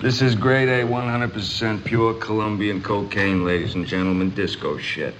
This is grade A, 100% pure Colombian cocaine, ladies and gentlemen, disco shit.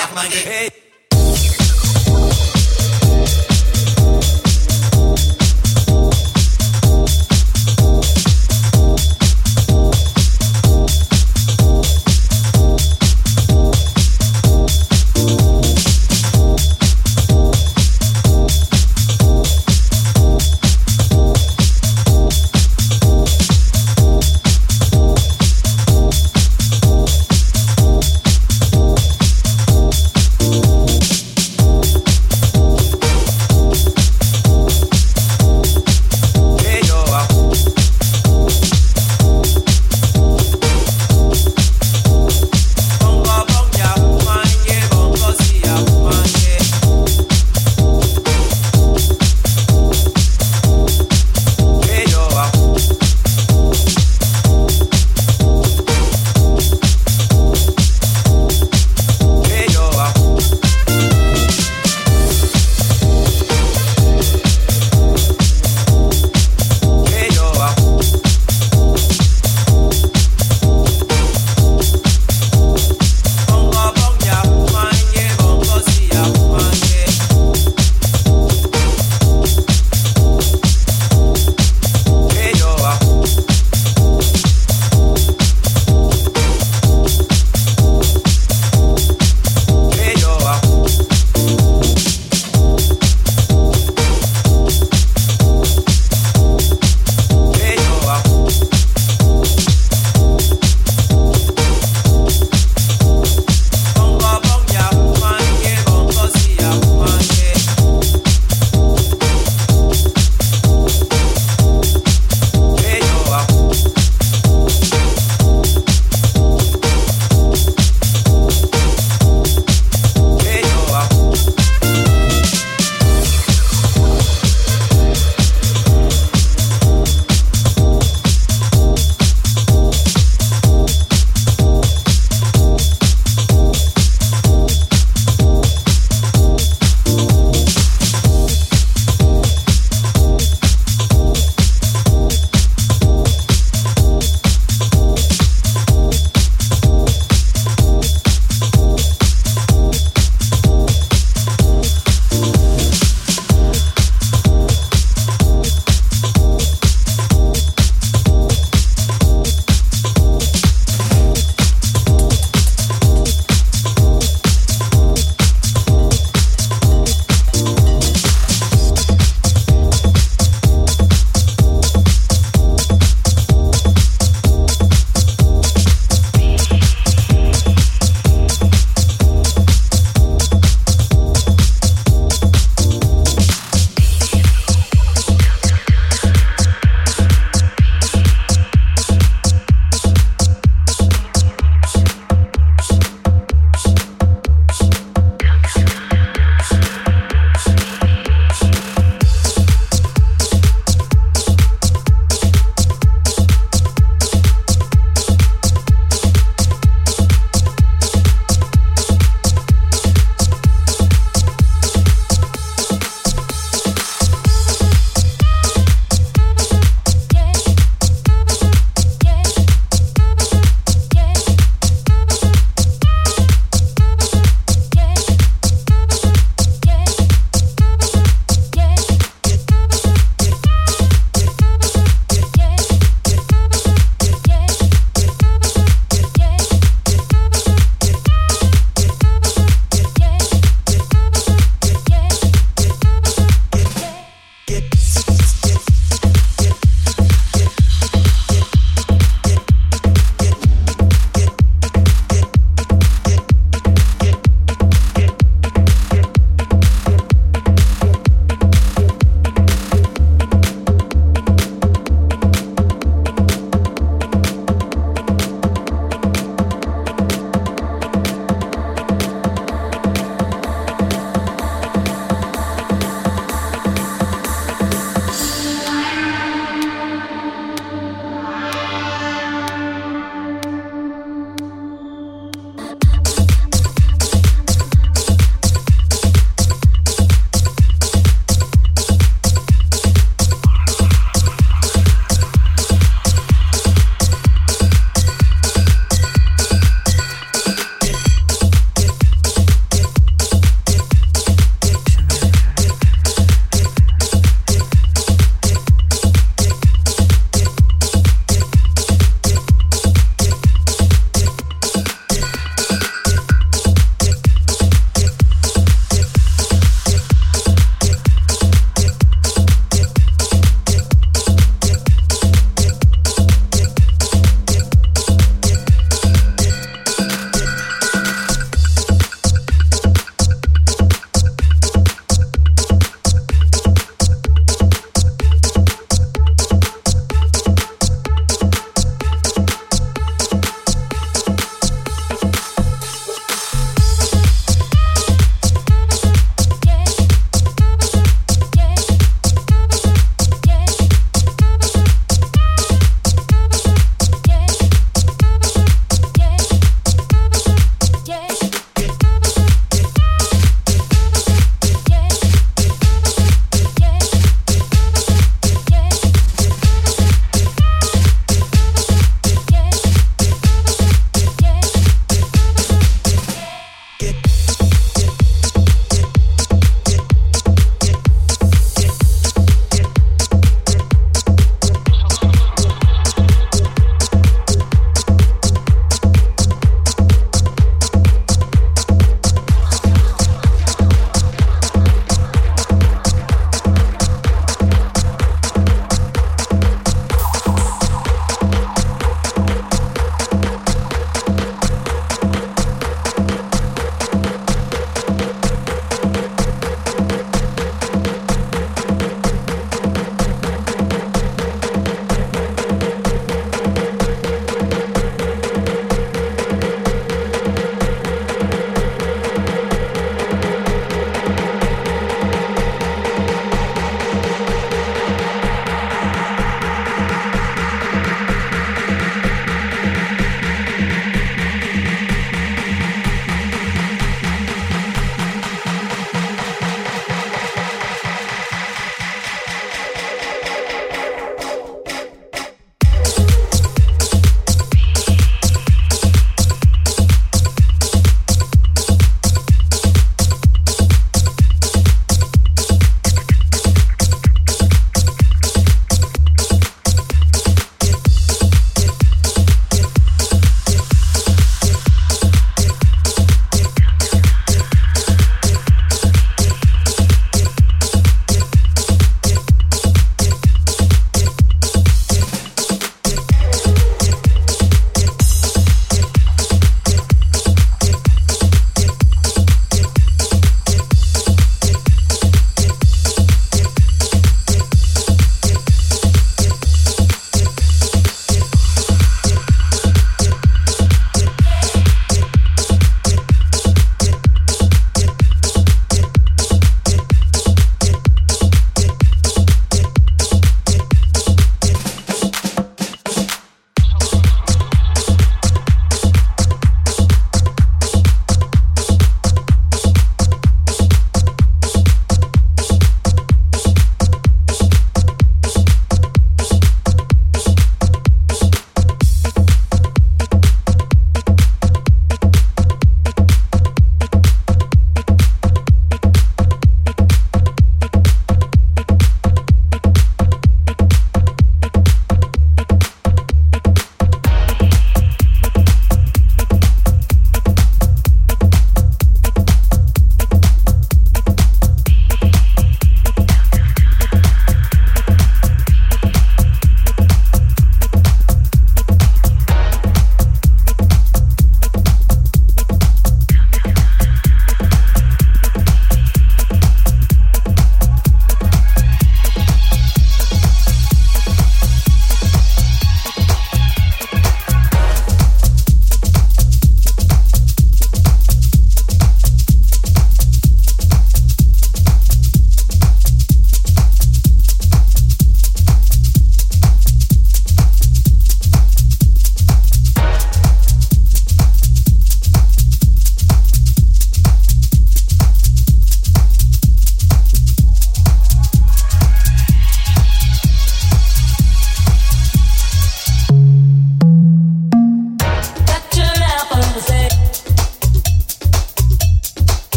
auf mein Gehirn.